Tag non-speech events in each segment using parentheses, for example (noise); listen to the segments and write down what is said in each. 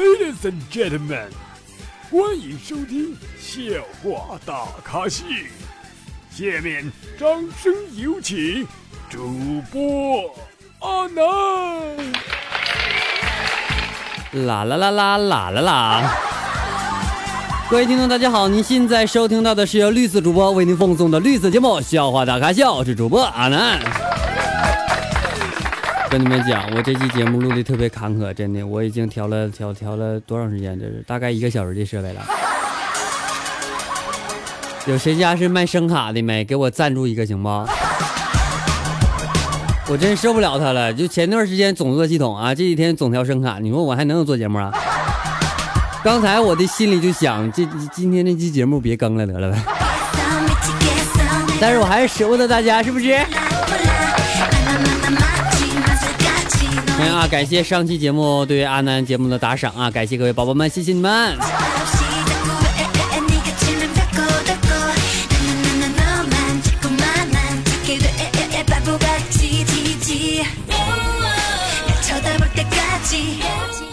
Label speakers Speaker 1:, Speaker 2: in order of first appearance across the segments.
Speaker 1: Ladies and gentlemen，欢迎收听笑话大咖秀。下面掌声有请主播阿南。
Speaker 2: 啦啦啦啦啦啦啦！各位听众，大家好，您现在收听到的是由绿色主播为您奉送的绿色节目《笑话大咖秀》，我是主播阿南。跟你们讲，我这期节目录的特别坎坷，真的，我已经调了调调了多长时间？这是大概一个小时的设备了。有谁家是卖声卡的没？给我赞助一个行不？我真受不了他了。就前段时间总做系统啊，这几天总调声卡，你说我还能做节目啊？刚才我的心里就想，这今天这期节目别更了得了呗。(laughs) 但是我还是舍不得大家，是不是？感谢上期节目对阿南节目的打赏啊！感谢各位宝宝们，谢谢你们。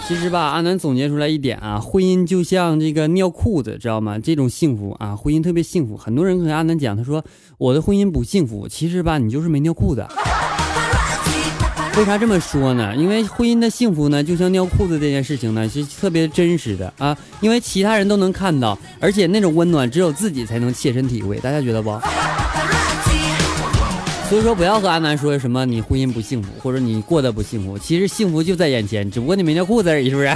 Speaker 2: 其实吧，阿南总结出来一点啊，婚姻就像这个尿裤子，知道吗？这种幸福啊，婚姻特别幸福。很多人和阿南讲，他说我的婚姻不幸福。其实吧，你就是没尿裤子。为啥这么说呢？因为婚姻的幸福呢，就像尿裤子这件事情呢，是特别真实的啊。因为其他人都能看到，而且那种温暖只有自己才能切身体会。大家觉得不？所以说，不要和阿南说什么你婚姻不幸福，或者你过得不幸福。其实幸福就在眼前，只不过你没尿裤子而已，是不是？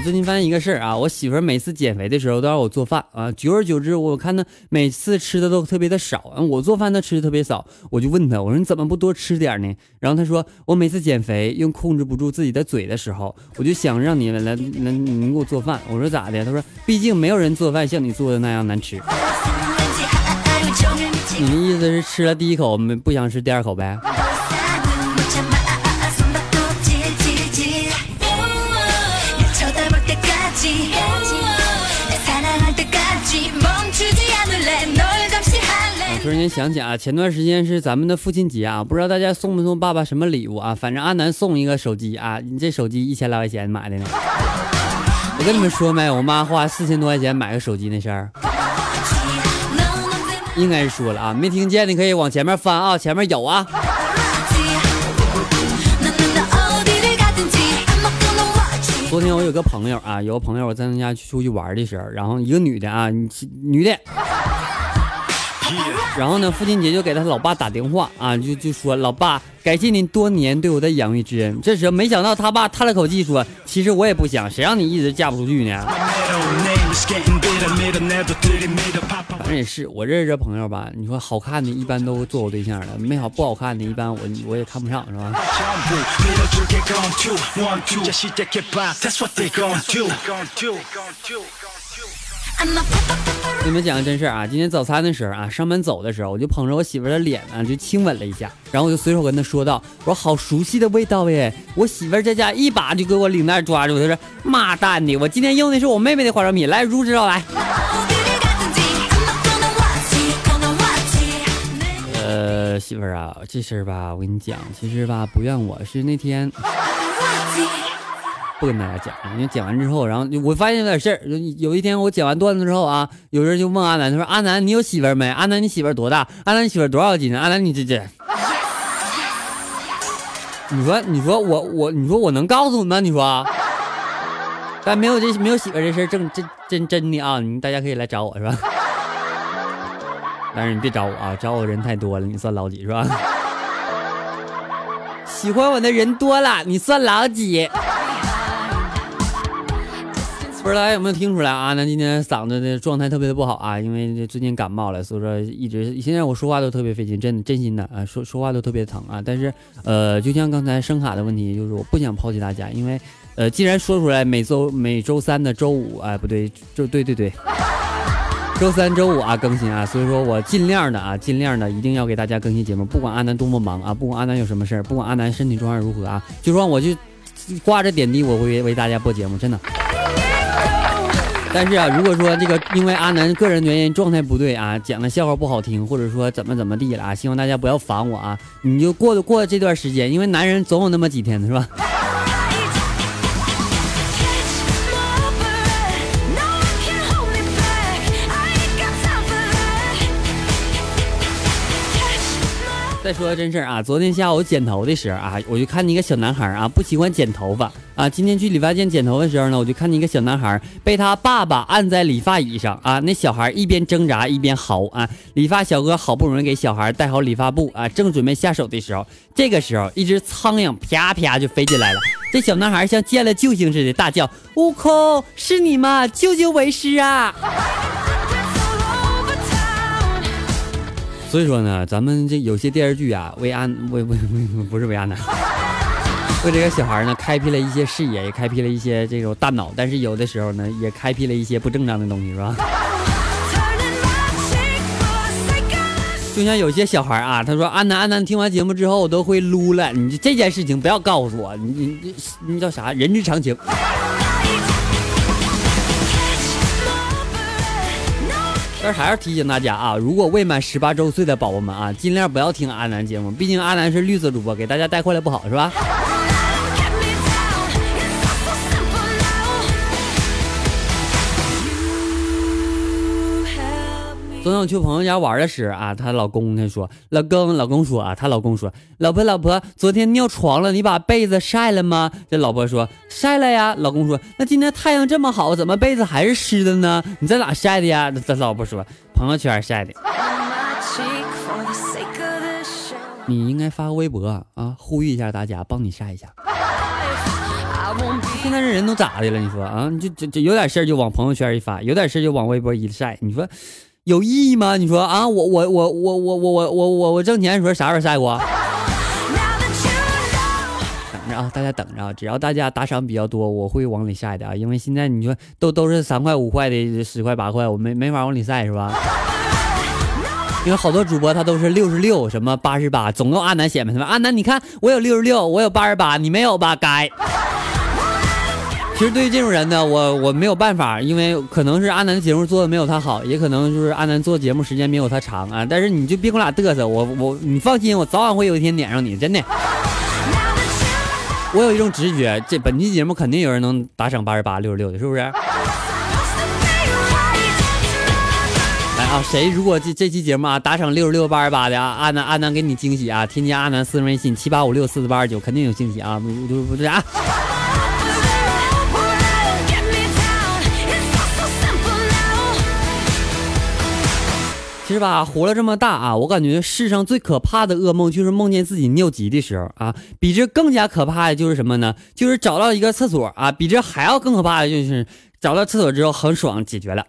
Speaker 2: 我最近发现一个事儿啊，我媳妇儿每次减肥的时候都让我做饭啊，久而久之，我看她每次吃的都特别的少，我做饭她吃的特别少，我就问她，我说你怎么不多吃点呢？然后她说，我每次减肥又控制不住自己的嘴的时候，我就想让你们来来你给我做饭。我说咋的？她说，毕竟没有人做饭像你做的那样难吃。你的意思是吃了第一口没不想吃第二口呗？突然间想起啊，前段时间是咱们的父亲节啊，不知道大家送没送爸爸什么礼物啊？反正阿南送一个手机啊，你这手机一千来块钱买的呢。我跟你们说没，我妈花四千多块钱买个手机那事儿，应该是说了啊，没听见的可以往前面翻啊，前面有啊。昨天我有个朋友啊，有个朋友我在他家出去玩的时候，然后一个女的啊，女的。然后呢，父亲节就给他老爸打电话啊，就就说老爸，感谢您多年对我的养育之恩。这时候没想到他爸叹了口气说，其实我也不想，谁让你一直嫁不出去呢？反正也是，我认识这朋友吧，你说好看的一般都做我对象了，没好不好看的一般我我也看不上，是吧？你们讲个真事儿啊！今天早餐的时候啊，上班走的时候，我就捧着我媳妇的脸啊，就亲吻了一下，然后我就随手跟她说道：“我说好熟悉的味道耶！”我媳妇在家一把就给我领带抓住，她说：“妈蛋的，我今天用的是我妹妹的化妆品，来入知道来。”呃，媳妇儿啊，这事儿吧，我跟你讲，其实吧，不怨我，是那天。不跟大家讲，因为讲完之后，然后我发现有点事儿。有一天我讲完段子之后啊，有人就问阿南，他说：“阿南，你有媳妇没？阿南，你媳妇多大？阿南，你媳妇多少斤？阿南，你这这……你说，你说我我，你说我能告诉你吗？你说，但没有这没有媳妇这事儿，真真真真的啊！你大家可以来找我是吧？(laughs) 但是你别找我啊，找我人太多了，你算老几是吧？(laughs) 喜欢我的人多了，你算老几？”不知道大家有没有听出来啊？那今天嗓子的状态特别的不好啊，因为最近感冒了，所以说一直现在我说话都特别费劲，真的真心的啊，说说话都特别疼啊。但是呃，就像刚才声卡的问题，就是我不想抛弃大家，因为呃，既然说出来每周每周三的周五，哎，不对，就对对对，周三周五啊更新啊，所以说我尽量的啊，尽量的一定要给大家更新节目，不管阿南多么忙啊，不管阿南有什么事儿，不管阿南身体状况如何啊，就说我就挂着点滴，我会为大家播节目，真的。但是啊，如果说这个因为阿南个人原因状态不对啊，讲的笑话不好听，或者说怎么怎么地了啊，希望大家不要烦我啊，你就过过这段时间，因为男人总有那么几天的是吧？再说真事啊，昨天下午剪头的时候啊，我就看见一个小男孩啊，不喜欢剪头发啊。今天去理发店剪头的时候呢，我就看见一个小男孩被他爸爸按在理发椅上啊，那小孩一边挣扎一边嚎啊。理发小哥好不容易给小孩戴好理发布啊，正准备下手的时候，这个时候一只苍蝇啪啪就飞进来了。这小男孩像见了救星似的，大叫：“悟空，是你吗？救救为师啊！”所以说呢，咱们这有些电视剧啊，为安为为为不是为安南，(laughs) 为这个小孩呢开辟了一些视野，也开辟了一些这种大脑，但是有的时候呢，也开辟了一些不正当的东西，是吧？就像有些小孩啊，他说安南安南听完节目之后都会撸了，你这件事情不要告诉我，你你你叫啥？人之常情。但是还是提醒大家啊，如果未满十八周岁的宝宝们啊，尽量不要听阿南节目，毕竟阿南是绿色主播，给大家带坏了不好，是吧？昨天我去朋友家玩的时啊，她老公他说，老公老公说啊，她老公说，老婆老婆，昨天尿床了，你把被子晒了吗？这老婆说晒了呀。老公说，那今天太阳这么好，怎么被子还是湿的呢？你在哪晒的呀？这老婆说朋友圈晒的。你应该发个微博啊，呼吁一下大家，帮你晒一下。现在这人都咋的了？你说啊，就就就有点事儿就往朋友圈一发，有点事儿就往微博一晒，你说。有意义吗？你说啊，我我我我我我我我我我挣钱的时候啥时候晒过？等着啊，大家等着啊，只要大家打赏比较多，我会往里晒的啊。因为现在你说都都是三块五块的，十块八块，我没没法往里晒是吧？因为好多主播他都是六十六，什么八十八，总用阿南显摆他们。阿南，你看我有六十六，我有八十八，你没有吧？该。其实对于这种人呢，我我没有办法，因为可能是阿南的节目做的没有他好，也可能就是阿南做节目时间没有他长啊。但是你就别跟我俩嘚瑟，我我你放心，我早晚会有一天撵上你，真的。我有一种直觉，这本期节目肯定有人能打赏八十八、六十六的，是不是？来啊，谁如果这这期节目啊打赏六十六、八十八的啊，阿南阿南给你惊喜啊！添加阿南私人微信七八五六四四八二九，肯定有惊喜啊！不不不对啊！是吧，活了这么大啊，我感觉世上最可怕的噩梦就是梦见自己尿急的时候啊。比这更加可怕的就是什么呢？就是找到一个厕所啊。比这还要更可怕的就是找到厕所之后很爽，解决了，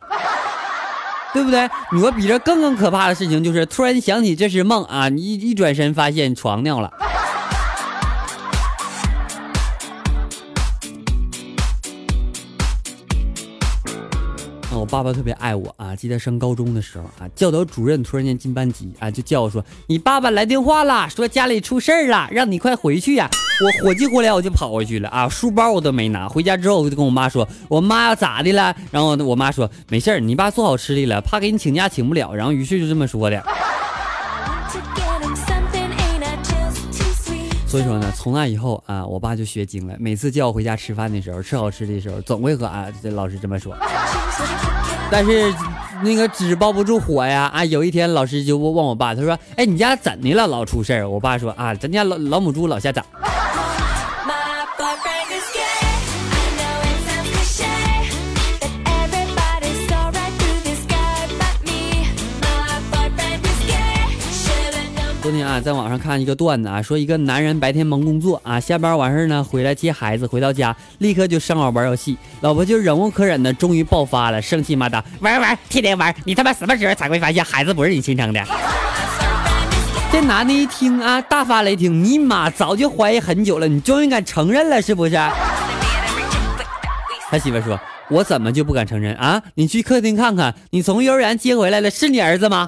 Speaker 2: (laughs) 对不对？你说比这更更可怕的事情就是突然想起这是梦啊，你一一转身发现床尿了。爸爸特别爱我啊！记得上高中的时候啊，教导主任突然间进班级啊，就叫我说：“你爸爸来电话了，说家里出事儿了，让你快回去呀！”我火急火燎，我就跑回去了啊，书包我都没拿。回家之后，我就跟我妈说：“我妈要咋的了？”然后我妈说：“没事儿，你爸做好吃的了，怕给你请假请不了。”然后于是就这么说的。所以说呢，从那以后啊，我爸就学精了，每次叫我回家吃饭的时候，吃好吃的时候，总会和啊这老师这么说。但是，那个纸包不住火呀！啊，有一天老师就问我爸，他说：“哎，你家怎的了？老出事儿？”我爸说：“啊，咱家老老母猪老下崽。”昨天啊，在网上看一个段子啊，说一个男人白天忙工作啊，下班完事儿呢，回来接孩子，回到家立刻就上网玩游戏，老婆就忍无可忍的，终于爆发了，生气骂道：“玩玩，天天玩，你他妈什么时候才会发现孩子不是你亲生的？” (laughs) 这男的一听啊，大发雷霆：“尼玛早就怀疑很久了，你终于敢承认了是不是？” (laughs) 他媳妇说：“我怎么就不敢承认啊？你去客厅看看，你从幼儿园接回来的是你儿子吗？”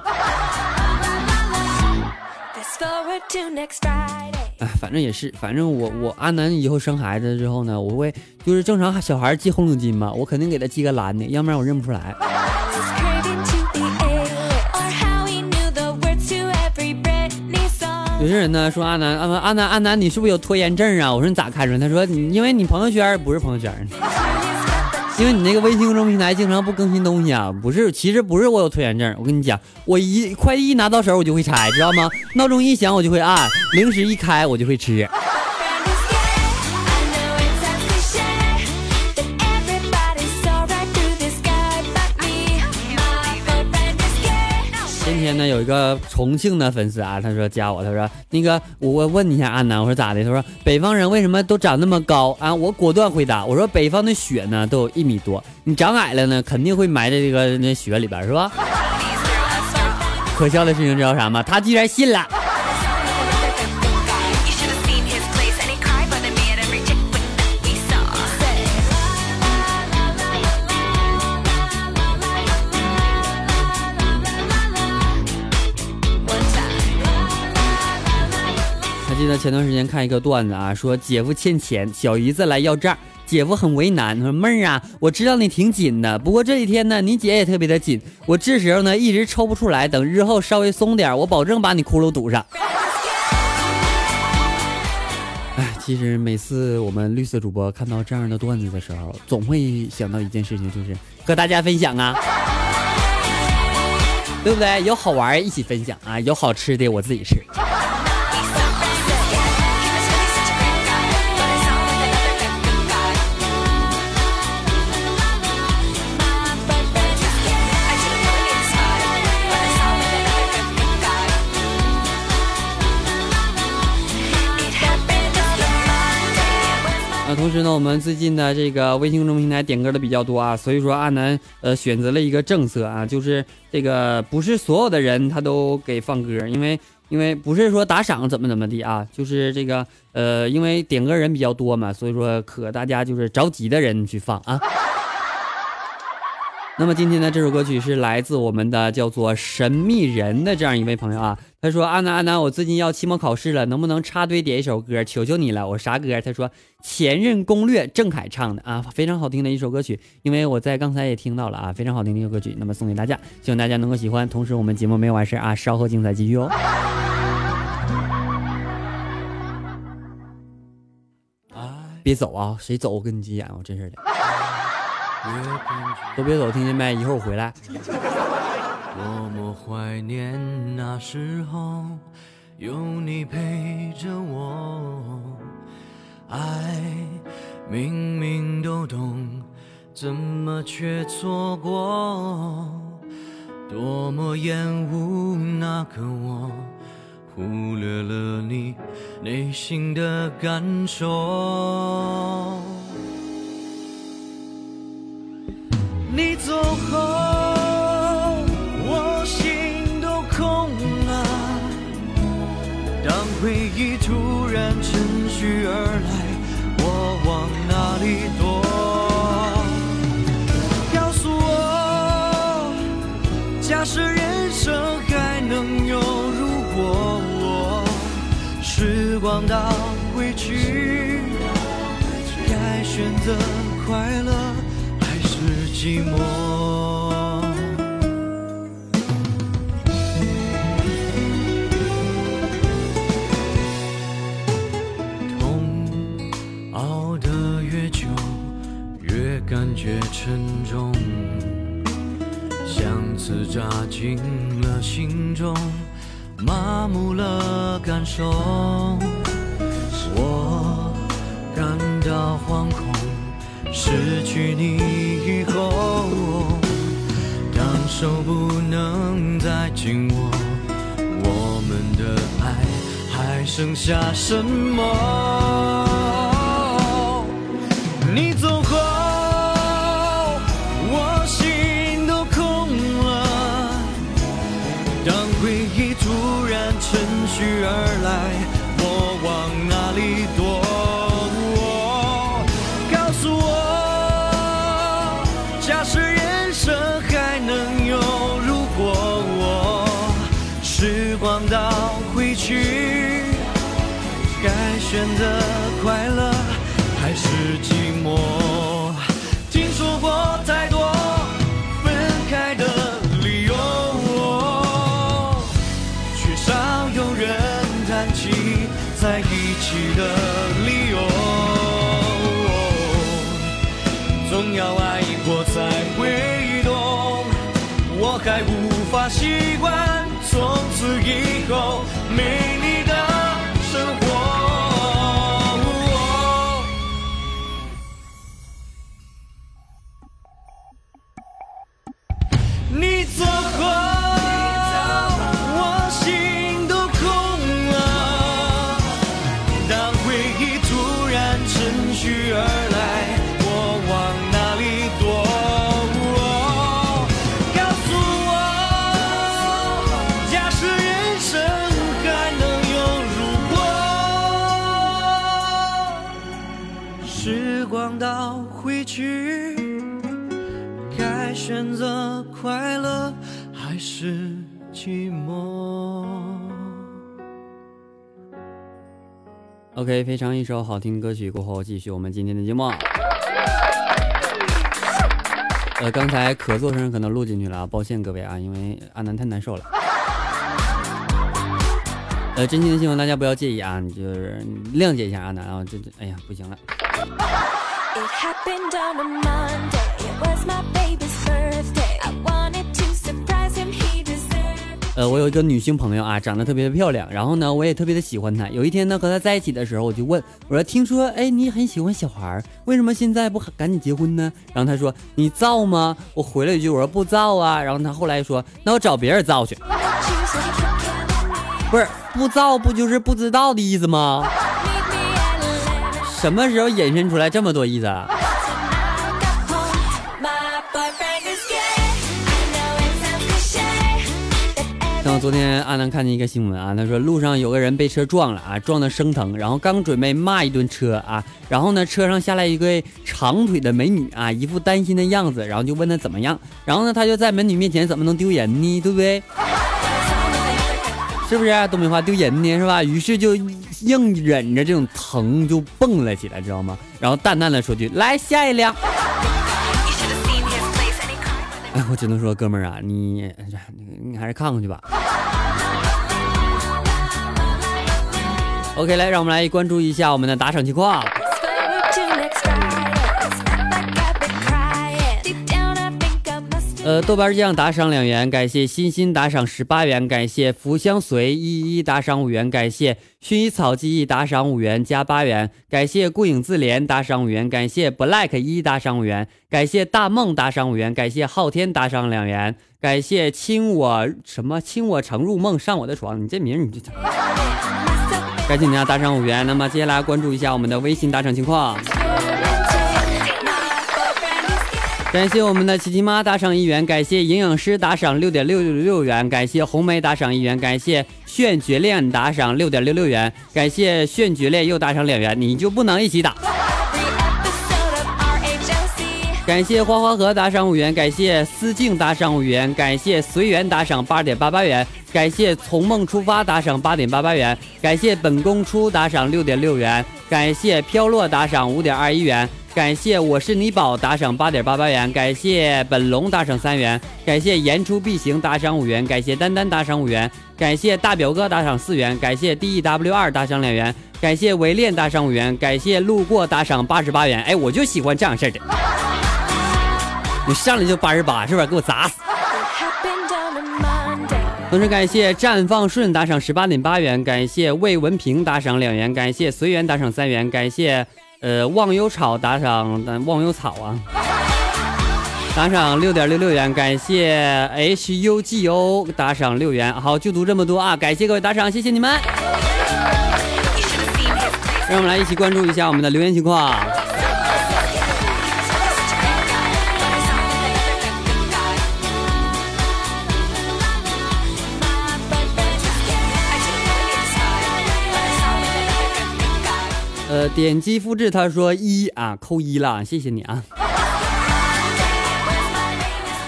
Speaker 2: 哎，反正也是，反正我我阿南以后生孩子之后呢，我会就是正常小孩系红领巾嘛，我肯定给他系个蓝的，要不然我认不出来。有些人呢说阿南阿南阿南阿南，你是不是有拖延症啊？我说你咋看出来？他说你因为你朋友圈不是朋友圈，(laughs) 因为你那个微信公众平台经常不更新东西啊。不是，其实不是我有拖延症，我跟你讲，我一快递一拿到手我就会拆，知道吗？闹钟一响我就会按，零食一开我就会吃。天呢，有一个重庆的粉丝啊，他说加我，他说那个我问你一下安南，我说咋的？他说北方人为什么都长那么高啊？我果断回答，我说北方的雪呢都有一米多，你长矮了呢，肯定会埋在这个那雪里边，是吧？可笑的事情知道啥吗？他居然信了。记得前段时间看一个段子啊，说姐夫欠钱，小姨子来要账，姐夫很为难，他说妹儿啊，我知道你挺紧的，不过这几天呢，你姐也特别的紧，我这时候呢一直抽不出来，等日后稍微松点，我保证把你窟窿堵上。哎，其实每次我们绿色主播看到这样的段子的时候，总会想到一件事情，就是和大家分享啊，对不对？有好玩一起分享啊，有好吃的我自己吃。同时呢，我们最近的这个微信公众平台点歌的比较多啊，所以说阿南呃选择了一个政策啊，就是这个不是所有的人他都给放歌，因为因为不是说打赏怎么怎么的啊，就是这个呃因为点歌人比较多嘛，所以说可大家就是着急的人去放啊。那么今天呢，这首歌曲是来自我们的叫做神秘人的这样一位朋友啊。他说：“阿南阿南，我最近要期末考试了，能不能插队点一首歌？求求你了！我啥歌？”他说：“前任攻略，郑恺唱的啊，非常好听的一首歌曲。因为我在刚才也听到了啊，非常好听的一首歌曲。那么送给大家，希望大家能够喜欢。同时，我们节目没有完事啊，稍后精彩继续哦。(laughs) 别走啊，谁走我跟你急眼，我真是的。”都别走，听见没？一会儿我回来。
Speaker 3: 多么怀念那时候有你陪着我，爱明明都懂，怎么却错过？多么厌恶那个我，忽略了你内心的感受。你走后，我心都空了。当回忆突然趁虚而来，我往哪里躲？告诉我，假设人生还能有如果，时光倒回去，该选择快乐。寂寞，痛熬得越久，越感觉沉重，像刺扎进了心中，麻木了感受，我感到惶恐。失去你，手不能再紧握，我们的爱还剩下什么？你走后，我心都空了。当回忆突然趁虚而来，选择快乐还是寂寞？听说过太多分开的理由，却少有人谈起在一起的理由。总要爱过才会懂，我还无法习惯还是寂寞
Speaker 2: ？OK，非常一首好听歌曲过后，继续我们今天的节目。呃，刚才咳嗽声可能录进去了啊，抱歉各位啊，因为阿南太难受了。呃，真心的希望大家不要介意啊，你就是谅解一下阿南啊，这这，哎呀，不行了。
Speaker 4: It
Speaker 2: 呃，我有一个女性朋友啊，长得特别的漂亮，然后呢，我也特别的喜欢她。有一天呢，和她在一起的时候，我就问我说：“听说哎，你很喜欢小孩儿，为什么现在不赶紧结婚呢？”然后她说：“你造吗？”我回了一句：“我说不造啊。”然后她后来说：“那我找别人造去。不是不造，不就是不知道的意思吗？什么时候引申出来这么多意思啊？昨天阿南看见一个新闻啊，他说路上有个人被车撞了啊，撞得生疼，然后刚准备骂一顿车啊，然后呢车上下来一个长腿的美女啊，一副担心的样子，然后就问他怎么样，然后呢他就在美女面前怎么能丢人呢，对不对？是不是、东北话丢人呢？是吧？于是就硬忍着这种疼就蹦了起来，知道吗？然后淡淡的说句：“来下一辆。”哎，我只能说，哥们儿啊，你你还是看看去吧。OK，来，让我们来关注一下我们的打赏情况。呃，豆瓣酱打赏两元，感谢欣欣打赏十八元，感谢福相随一一打赏五元，感谢薰衣草记忆打赏五元加八元，感谢顾影自怜打赏五元，感谢 black 一打赏五元，感谢大梦打赏五元，感谢昊天打赏两元，感谢亲我什么亲我成入梦上我的床，你这名你这。感谢大家打赏五元，那么接下来关注一下我们的微信打赏情况。感谢我们的琪琪妈打赏一元，感谢营养师打赏六点六六六元，感谢红梅打赏一元，感谢炫绝恋打赏六点六六元，感谢炫绝恋又打赏两元，你就不能一起打。感谢花花和打赏五元，感谢思静打赏五元，感谢随缘打赏八点八八元，感谢从梦出发打赏八点八八元，感谢本宫出打赏六点六元，感谢飘落打赏五点二一元，感谢我是你宝打赏八点八八元，感谢本龙打赏三元，感谢言出必行打赏五元，感谢丹丹打赏五元，感谢大表哥打赏四元，感谢 D E W 二打赏两元，感谢唯恋打赏五元，感谢路过打赏八十八元。哎，我就喜欢这样式的。你上来就八十八，是不是？给我砸死！同时感谢绽放顺打赏十八点八元，感谢魏文平打赏两元，感谢随缘打赏三元，感谢呃忘忧草打赏忘忧草啊，打赏六点六六元，感谢 H U G O 打赏六元。好，就读这么多啊，感谢各位打赏，谢谢你们。让我们来一起关注一下我们的留言情况。点击复制，他说一啊，扣一了，谢谢你啊。(laughs)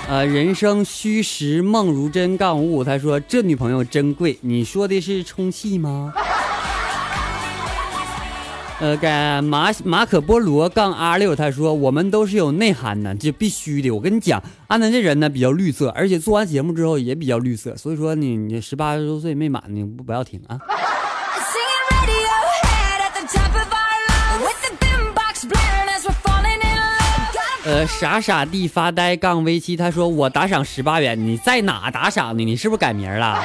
Speaker 2: 呃，人生虚实梦如真杠五，他说这女朋友真贵，你说的是充气吗？(laughs) 呃，该马马可波罗杠 R 六他说我们都是有内涵的，这必须的。我跟你讲，阿南这人呢比较绿色，而且做完节目之后也比较绿色，所以说你你十八周岁没满你不不要听啊。呃，傻傻地发呆杠 V 七他说我打赏十八元，你在哪打赏呢？你是不是改名了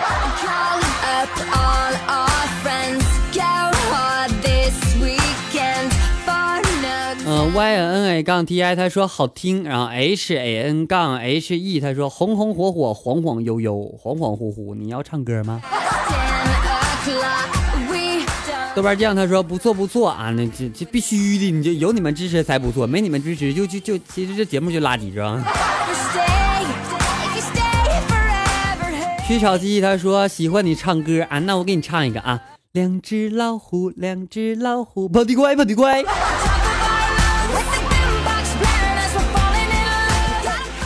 Speaker 2: 嗯、(laughs) y N A 杠 T I 他说好听，然后 H A N 杠 H E 他说红红火火，晃晃悠悠，恍恍惚惚。你要唱歌吗？豆瓣酱他说不错不错啊，那这这必须的，你就有你们支持才不错，没你们支持就就就其实这节目就垃圾是吧？薛小鸡他说喜欢你唱歌啊，那我给你唱一个啊，两只老虎，两只老虎，跑得快，跑得快。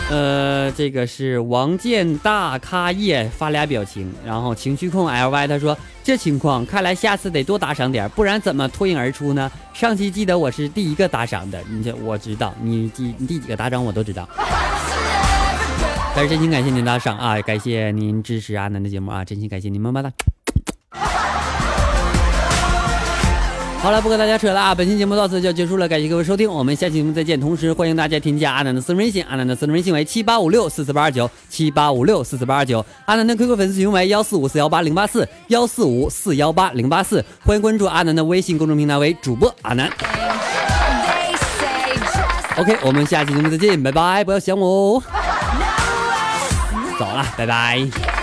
Speaker 2: 呃，这个是王建大咖叶发俩表情，然后情绪控 ly 他说这情况看来下次得多打赏点，不然怎么脱颖而出呢？上期记得我是第一个打赏的，你这我知道，你第你第几个打赏我都知道。但是真心感谢您打赏啊，感谢您支持阿南的节目啊，真心感谢您，么么哒。好了，不跟大家扯了啊！本期节目到此就结束了，感谢各位收听，我们下期节目再见。同时欢迎大家添加阿南的私人微信，阿南的私人微信为七八五六四四八二九七八五六四四八二九，阿南的 QQ 粉丝群为幺四五四幺八零八四幺四五四幺八零八四，欢迎关注阿南的微信公众平台为主播阿南。OK，我们下期节目再见，拜拜，不要想我哦。走了，拜拜。